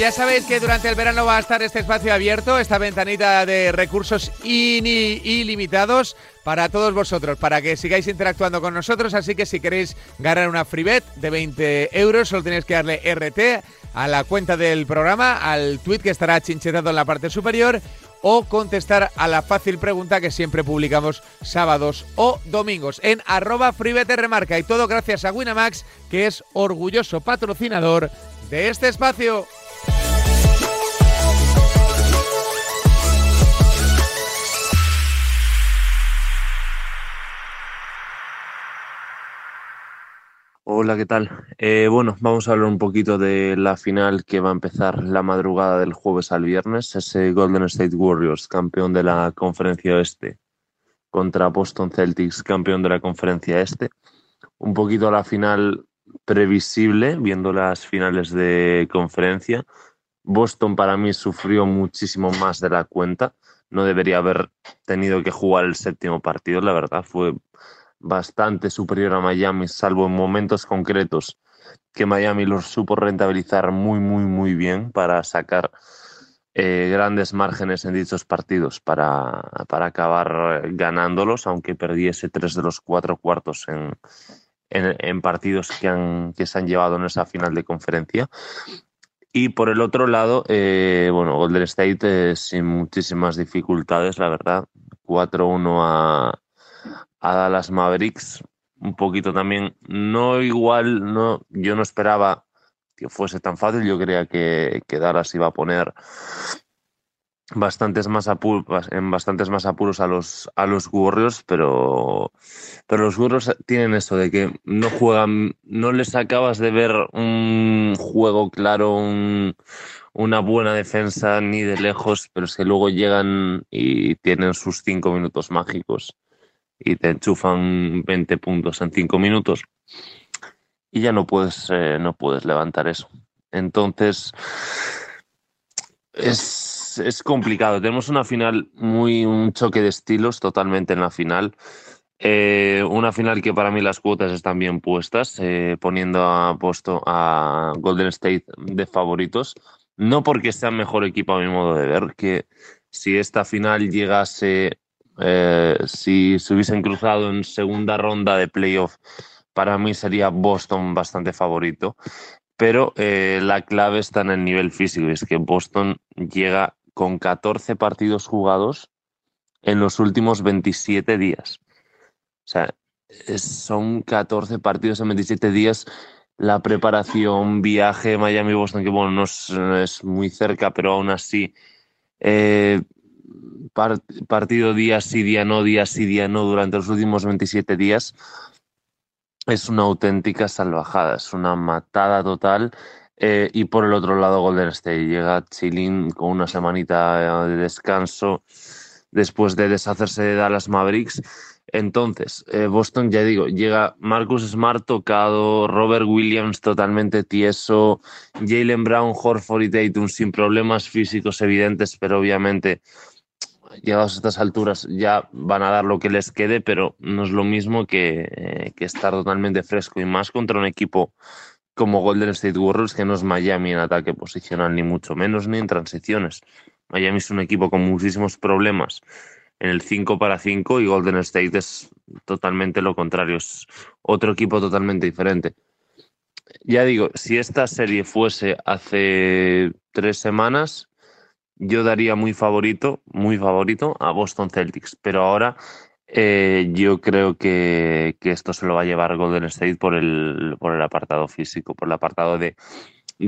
Ya sabéis que durante el verano va a estar este espacio abierto, esta ventanita de recursos ilimitados para todos vosotros, para que sigáis interactuando con nosotros. Así que si queréis ganar una free bet de 20 euros, solo tenéis que darle RT a la cuenta del programa, al tweet que estará chinchetado en la parte superior o contestar a la fácil pregunta que siempre publicamos sábados o domingos en arroba remarca y todo gracias a Winamax que es orgulloso patrocinador de este espacio. Hola, ¿qué tal? Eh, bueno, vamos a hablar un poquito de la final que va a empezar la madrugada del jueves al viernes, ese Golden State Warriors, campeón de la conferencia oeste, contra Boston Celtics, campeón de la conferencia este. Un poquito la final previsible, viendo las finales de conferencia. Boston para mí sufrió muchísimo más de la cuenta. No debería haber tenido que jugar el séptimo partido, la verdad. Fue bastante superior a Miami, salvo en momentos concretos que Miami los supo rentabilizar muy, muy, muy bien para sacar eh, grandes márgenes en dichos partidos para, para, acabar ganándolos, aunque perdiese tres de los cuatro cuartos en, en, partidos que, han, que se han llevado en esa final de conferencia. Y por el otro lado, eh, bueno, Golden State eh, sin muchísimas dificultades, la verdad. 4-1 a, a Dallas Mavericks. Un poquito también, no igual, no, yo no esperaba que fuese tan fácil. Yo creía que, que Dallas iba a poner bastantes más apuros, en bastantes más apuros a los, a los Warriors, pero, pero los Warriors tienen esto de que no juegan, no les acabas de ver un juego claro, una buena defensa ni de lejos, pero es que luego llegan y tienen sus cinco minutos mágicos y te enchufan 20 puntos en 5 minutos y ya no puedes, eh, no puedes levantar eso. Entonces, es, es, complicado. Tenemos una final muy, un choque de estilos totalmente en la final. Eh, una final que para mí las cuotas están bien puestas, eh, poniendo a puesto a Golden State de favoritos. No porque sea mejor equipo a mi modo de ver, que si esta final llegase eh, si se hubiesen cruzado en segunda ronda de playoff, para mí sería Boston bastante favorito. Pero eh, la clave está en el nivel físico, es que Boston llega con 14 partidos jugados en los últimos 27 días. O sea, son 14 partidos en 27 días. La preparación, viaje Miami-Boston, que bueno, no es, muy cerca, pero aún así eh, partido día sí, día no, día sí, día no durante los últimos 27 días es una auténtica salvajada, es una matada total. Eh, y por el otro lado, Golden State llega chilling con una semanita de descanso, después de deshacerse de Dallas Mavericks. Entonces, eh, Boston, ya digo, llega Marcus Smart tocado, Robert Williams totalmente tieso, Jalen Brown, Horford y Tatum sin problemas físicos evidentes, pero obviamente llegados a estas alturas ya van a dar lo que les quede, pero no es lo mismo que, eh, que estar totalmente fresco y más contra un equipo como Golden State Warriors, que no es Miami en ataque posicional, ni mucho menos, ni en transiciones. Miami es un equipo con muchísimos problemas en el 5 para 5 y Golden State es totalmente lo contrario, es otro equipo totalmente diferente. Ya digo, si esta serie fuese hace tres semanas, yo daría muy favorito, muy favorito a Boston Celtics, pero ahora eh, yo creo que, que, esto se lo va a llevar Golden State por el, por el apartado físico, por el apartado de,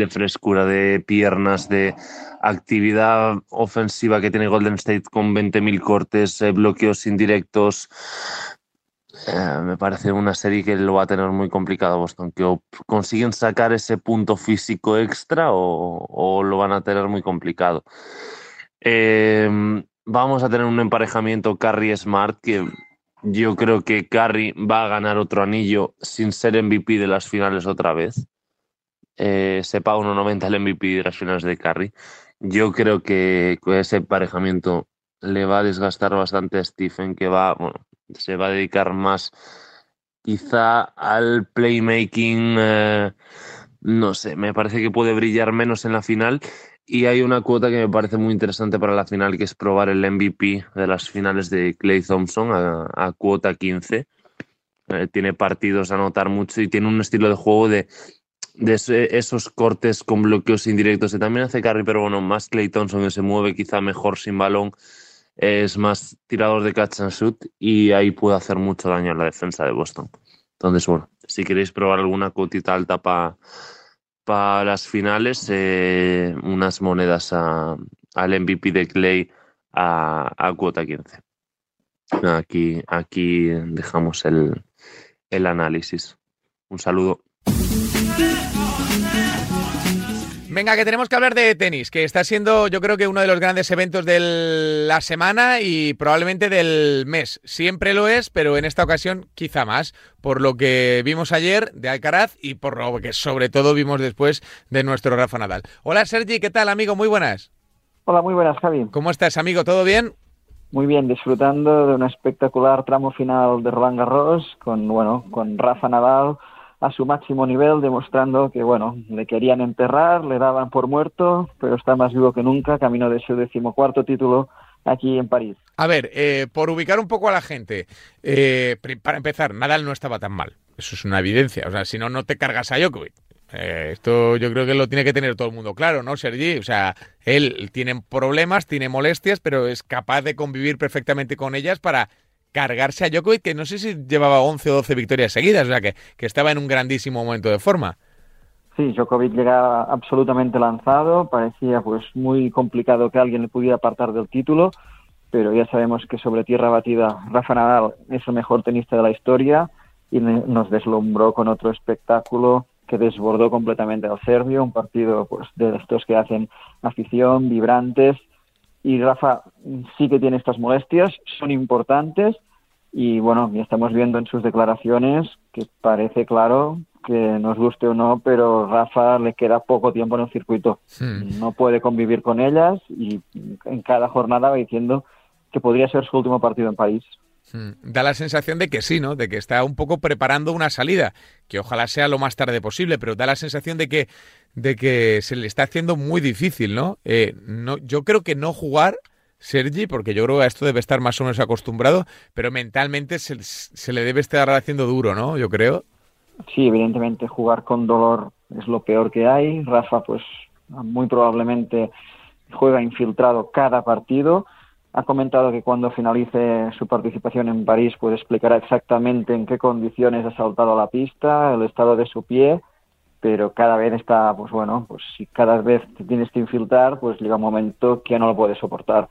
frescura de piernas, de actividad ofensiva que tiene Golden State con 20.000 cortes, eh, bloqueos indirectos. Eh, me parece una serie que lo va a tener muy complicado Boston, que consiguen sacar ese punto físico extra o, lo van a tener muy complicado. Eh, vamos a tener un emparejamiento Curry-Smart que yo creo que Curry va a ganar otro anillo sin ser MVP de las finales otra vez eh, se paga 1.90 el MVP de las finales de Curry. Yo creo que ese emparejamiento le va a desgastar bastante a Stephen, que va, se va a dedicar más quizá al playmaking. Eh, no sé, me parece que puede brillar menos en la final. Y hay una cuota que me parece muy interesante para la final, que es probar el MVP de las finales de Clay Thompson a, cuota 15. Eh, tiene partidos a anotar mucho y tiene un estilo de juego de de esos cortes con bloqueos indirectos que también hace Curry, pero bueno, más Clay Thompson que se mueve quizá mejor sin balón, es más tirador de catch and shoot y ahí puede hacer mucho daño a la defensa de Boston. Entonces, bueno, si queréis probar alguna cotita alta para para las finales, eh, unas monedas a, al MVP de Clay a, a cuota 15. Aquí, aquí dejamos el, el análisis. Un saludo. Venga, que tenemos que hablar de tenis, que está siendo yo creo que uno de los grandes eventos de la semana y probablemente del mes. Siempre lo es, pero en esta ocasión quizá más, por lo que vimos ayer de Alcaraz y por lo que sobre todo vimos después de nuestro Rafa Nadal. Hola Sergi, ¿qué tal amigo? Muy buenas. Hola, muy buenas Javi. ¿Cómo estás amigo? ¿Todo bien? Muy bien, disfrutando de un espectacular tramo final de Roland Garros con, bueno, con Rafa Nadal a su máximo nivel, demostrando que, bueno, le querían enterrar, le daban por muerto, pero está más vivo que nunca, camino de su decimocuarto título aquí en París. A ver, eh, por ubicar un poco a la gente, eh, para empezar, Nadal no estaba tan mal, eso es una evidencia, o sea, si no, no te cargas a Djokovic. Eh, esto yo creo que lo tiene que tener todo el mundo claro, ¿no, Sergi? O sea, él tiene problemas, tiene molestias, pero es capaz de convivir perfectamente con ellas para cargarse a Djokovic, que no sé si llevaba 11 o 12 victorias seguidas, o sea, que, que estaba en un grandísimo momento de forma. Sí, Djokovic llega absolutamente lanzado, parecía pues muy complicado que alguien le pudiera apartar del título, pero ya sabemos que sobre tierra batida Rafa Nadal es el mejor tenista de la historia y nos deslumbró con otro espectáculo que desbordó completamente al serbio, un partido pues de estos que hacen afición, vibrantes, y Rafa sí que tiene estas molestias, son importantes, y bueno, ya estamos viendo en sus declaraciones que parece claro que nos guste o no, pero Rafa le queda poco tiempo en el circuito. Hmm. No puede convivir con ellas y en cada jornada va diciendo que podría ser su último partido en París. Hmm. Da la sensación de que sí, ¿no? De que está un poco preparando una salida, que ojalá sea lo más tarde posible, pero da la sensación de que, de que se le está haciendo muy difícil, ¿no? Eh, no yo creo que no jugar Sergi, porque yo creo que a esto debe estar más o menos acostumbrado, pero mentalmente se, se, le debe estar haciendo duro, ¿no? Yo creo. Sí, evidentemente jugar con dolor es lo peor que hay. Rafa, pues muy probablemente juega infiltrado cada partido. Ha comentado que cuando finalice su participación en París, pues explicará exactamente en qué condiciones ha saltado a la pista, el estado de su pie pero cada vez está, pues bueno, pues si cada vez te tienes que infiltrar, pues llega un momento que no lo puedes soportar.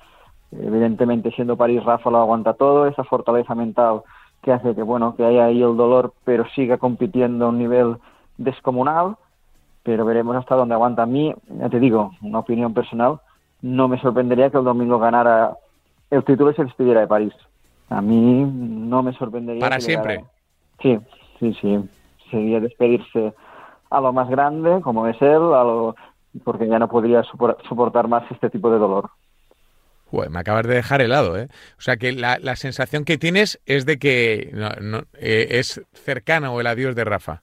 Evidentemente, siendo París, Rafa lo aguanta todo, esa fortaleza mental que hace que, bueno, que haya ahí el dolor, pero siga compitiendo a un nivel descomunal, pero veremos hasta dónde aguanta. A mí, ya te digo, una opinión personal, no me sorprendería que el domingo ganara el título se despidiera de París. A mí no me sorprendería. Para siempre. Sí, sí, sí. Sería despedirse a lo más grande, como es él, a lo... porque ya no podría soportar más este tipo de dolor. Me acabas de dejar helado, ¿eh? O sea que la, sensación que tienes es de que eh, es cercano el adiós de Rafa.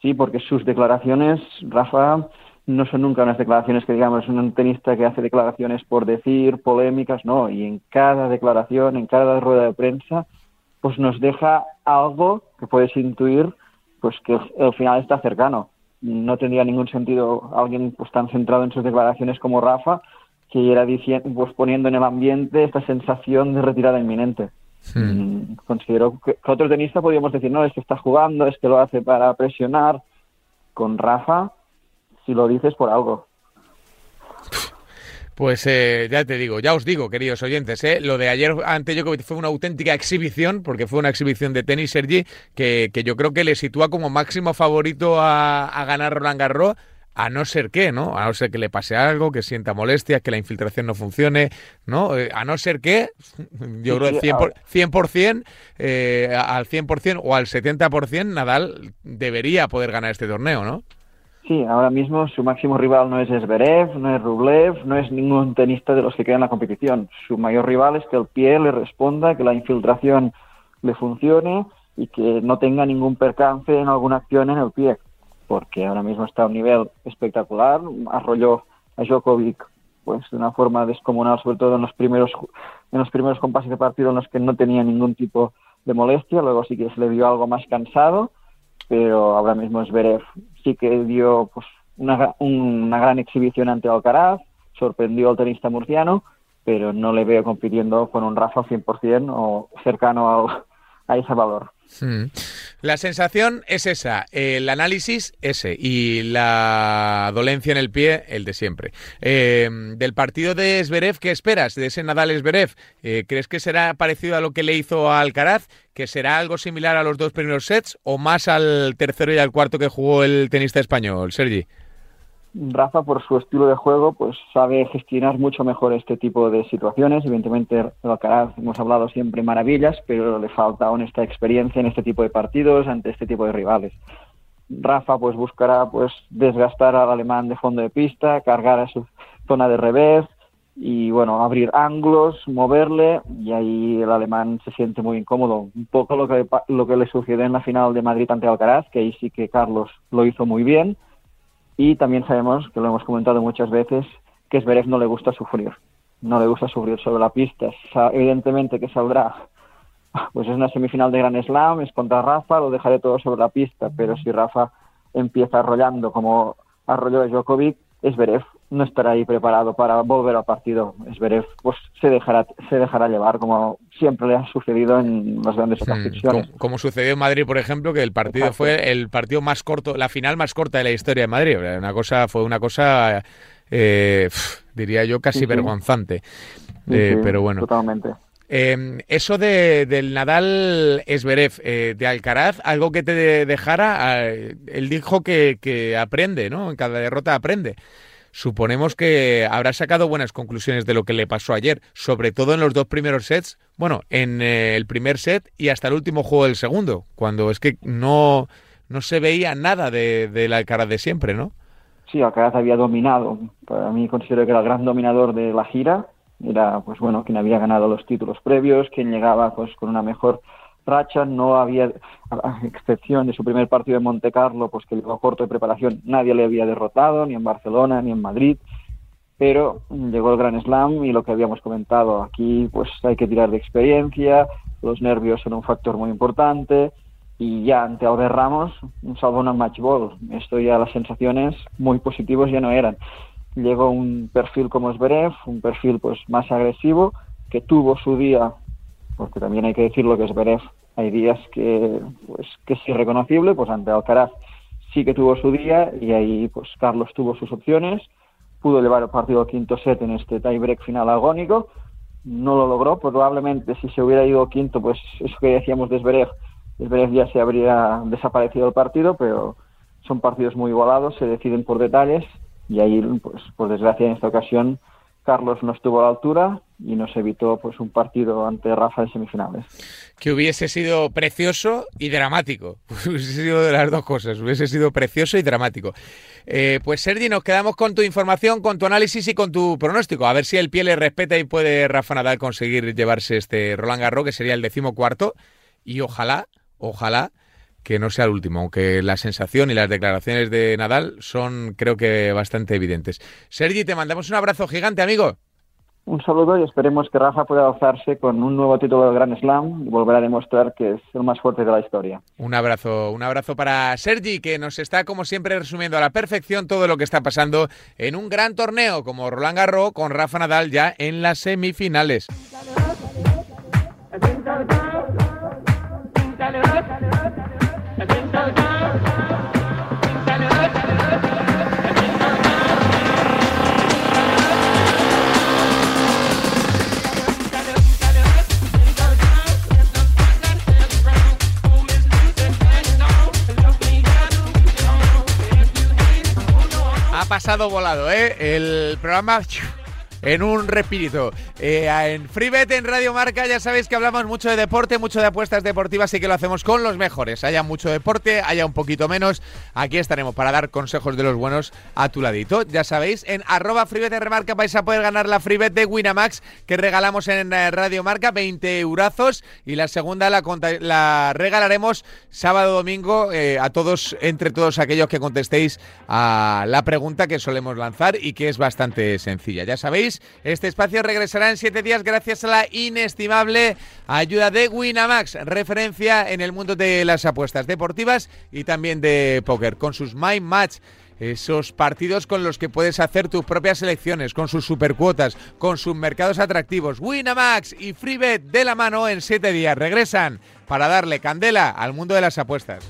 Sí, porque sus declaraciones, Rafa, no son nunca unas declaraciones que digamos un tenista que hace declaraciones por decir, polémicas, no, y en cada declaración, en cada rueda de prensa, pues nos deja algo que puedes intuir pues que el final está cercano. No tendría ningún sentido alguien pues tan centrado en sus declaraciones como Rafa que era diciendo, pues poniendo en el ambiente esta sensación de retirada inminente. Mm, considero que, que otro tenista podríamos decir, no, es que está jugando, es que lo hace para presionar. Con Rafa, si lo dices por algo. Pues eh, ya te digo, ya os digo, queridos oyentes, eh, lo de ayer ante yo fue una auténtica exhibición, porque fue una exhibición de tenis Sergi, que, que yo creo que le sitúa como máximo favorito a, ganar Roland Garros, a no ser que, ¿no? A no ser que le pase algo, que sienta molestias, que la infiltración no funcione, ¿no? Eh, a no ser que, yo creo que 100%, 100% eh, al 100% o al 70% Nadal debería poder ganar este torneo, ¿no? Sí, ahora mismo su máximo rival no es Zverev, no es Rublev, no es ningún tenista de los que quedan en la competición. Su mayor rival es que el pie le responda, que la infiltración le funcione y que no tenga ningún percance en alguna acción en el pie, porque ahora mismo está a un nivel espectacular, arrolló a Djokovic pues de una forma descomunal, sobre todo en los primeros en los primeros compases de partido en los que no tenía ningún tipo de molestia, luego sí que se le vio algo más cansado pero ahora mismo Zverev sí que dio pues, una, una gran exhibición ante Alcaraz, sorprendió al tenista murciano, pero no le veo compitiendo con un Rafa 100% o cercano a ese valor. Hmm. La sensación es esa, el análisis ese y la dolencia en el pie el de siempre. Eh, del partido de Zverev, ¿qué esperas de ese Nadal Zverev? Eh, ¿Crees que será parecido a lo que le hizo a Alcaraz? ¿Que será algo similar a los dos primeros sets o más al tercero y al cuarto que jugó el tenista español, Sergi? Rafa, por su estilo de juego, pues sabe gestionar mucho mejor este tipo de situaciones. Evidentemente, Alcaraz hemos hablado siempre maravillas, pero le falta aún esta experiencia en este tipo de partidos ante este tipo de rivales. Rafa, pues buscará pues desgastar al alemán de fondo de pista, cargar a su zona de revés y bueno, abrir ángulos, moverle y ahí el alemán se siente muy incómodo. Un poco lo que lo que le sucedió en la final de Madrid ante Alcaraz, que ahí sí que Carlos lo hizo muy bien y también sabemos, que lo hemos comentado muchas veces, que Zverev no le gusta sufrir. No le gusta sufrir sobre la pista. Evidentemente que saldrá, pues es una semifinal de Gran Slam, es contra Rafa, lo dejaré todo sobre la pista, pero si Rafa empieza arrollando como arrolló Djokovic, Zverev no estará ahí preparado para volver al partido. Zverev pues, se, dejará, se dejará llevar, como siempre le ha sucedido en las grandes ocasiones. como, sucedió en Madrid, por ejemplo, que el partido fue el partido más corto, la final más corta de la historia de Madrid. Una cosa, fue una cosa, eh, diría yo, casi vergonzante. Eh, pero bueno. Totalmente. Em, eso de, del Nadal Esberev eh, de Alcaraz, algo que te dejara, él dijo que, que aprende, ¿no? En cada derrota aprende suponemos que habrá sacado buenas conclusiones de lo que le pasó ayer, sobre todo en los dos primeros sets, bueno, en eh, el primer set y hasta el último juego del segundo, cuando es que no, no se veía nada de, de la Alcaraz de siempre, ¿no? Sí, Alcaraz había dominado. Para mí considero que era el gran dominador de la gira. Era, pues bueno, quien había ganado los títulos previos, quien llegaba pues con una mejor racha, no había, a excepción de su primer partido en Monte Carlo, pues que llegó corto de preparación, nadie le había derrotado, ni en Barcelona, ni en Madrid, pero llegó el Gran Slam y lo que habíamos comentado aquí, pues hay que tirar de experiencia, los nervios son un factor muy importante, y ya ante Albert Ramos, salvo una match ball, esto ya las sensaciones muy positivas ya no eran. Llegó un perfil como Zverev, un perfil pues más agresivo, que tuvo su día porque también hay que decirlo que es Beref. Hay días que, pues, que es irreconocible, pues ante Alcaraz sí que tuvo su día y ahí pues Carlos tuvo sus opciones, pudo llevar el partido al quinto set en este tiebreak final agónico, no lo logró, probablemente si se hubiera ido quinto, pues eso que decíamos de Zverev, Zverev ya se habría desaparecido el partido, pero son partidos muy igualados, se deciden por detalles y ahí, pues por desgracia en esta ocasión, Carlos no estuvo a la altura y nos evitó pues un partido ante Rafa en semifinales. Que hubiese sido precioso y dramático. hubiese sido de las dos cosas. Hubiese sido precioso y dramático. Eh, pues Sergi, nos quedamos con tu información, con tu análisis y con tu pronóstico. A ver si el pie le respeta y puede Rafa Nadal conseguir llevarse este Roland Garros, que sería el decimocuarto. Y ojalá, ojalá que no sea el último, aunque la sensación y las declaraciones de Nadal son, creo que, bastante evidentes. Sergi, te mandamos un abrazo gigante, amigo. Un saludo y esperemos que Rafa pueda alzarse con un nuevo título del Grand Slam y volver a demostrar que es el más fuerte de la historia. Un abrazo, un abrazo para Sergi, que nos está, como siempre, resumiendo a la perfección todo lo que está pasando en un gran torneo como Roland Garros con Rafa Nadal ya en las semifinales. Ha pasado volado, ¿eh? El programa en un respirito. Eh, en FreeBet, en Radio Marca, ya sabéis que hablamos mucho de deporte, mucho de apuestas deportivas y que lo hacemos con los mejores. Haya mucho deporte, haya un poquito menos. Aquí estaremos para dar consejos de los buenos a tu ladito. Ya sabéis, en arroba FreeBet de Remarca vais a poder ganar la FreeBet de Winamax que regalamos en eh, Radio Marca, 20 eurazos. Y la segunda la, la regalaremos sábado domingo eh, a todos, entre todos aquellos que contestéis a la pregunta que solemos lanzar y que es bastante sencilla. Ya sabéis este espacio regresará en siete días gracias a la inestimable ayuda de Winamax, referencia en el mundo de las apuestas deportivas y también de póker, con sus My Match esos partidos con los que puedes hacer tus propias selecciones, con sus supercuotas, con sus mercados atractivos. Winamax y FreeBet de la mano en siete días regresan para darle candela al mundo de las apuestas.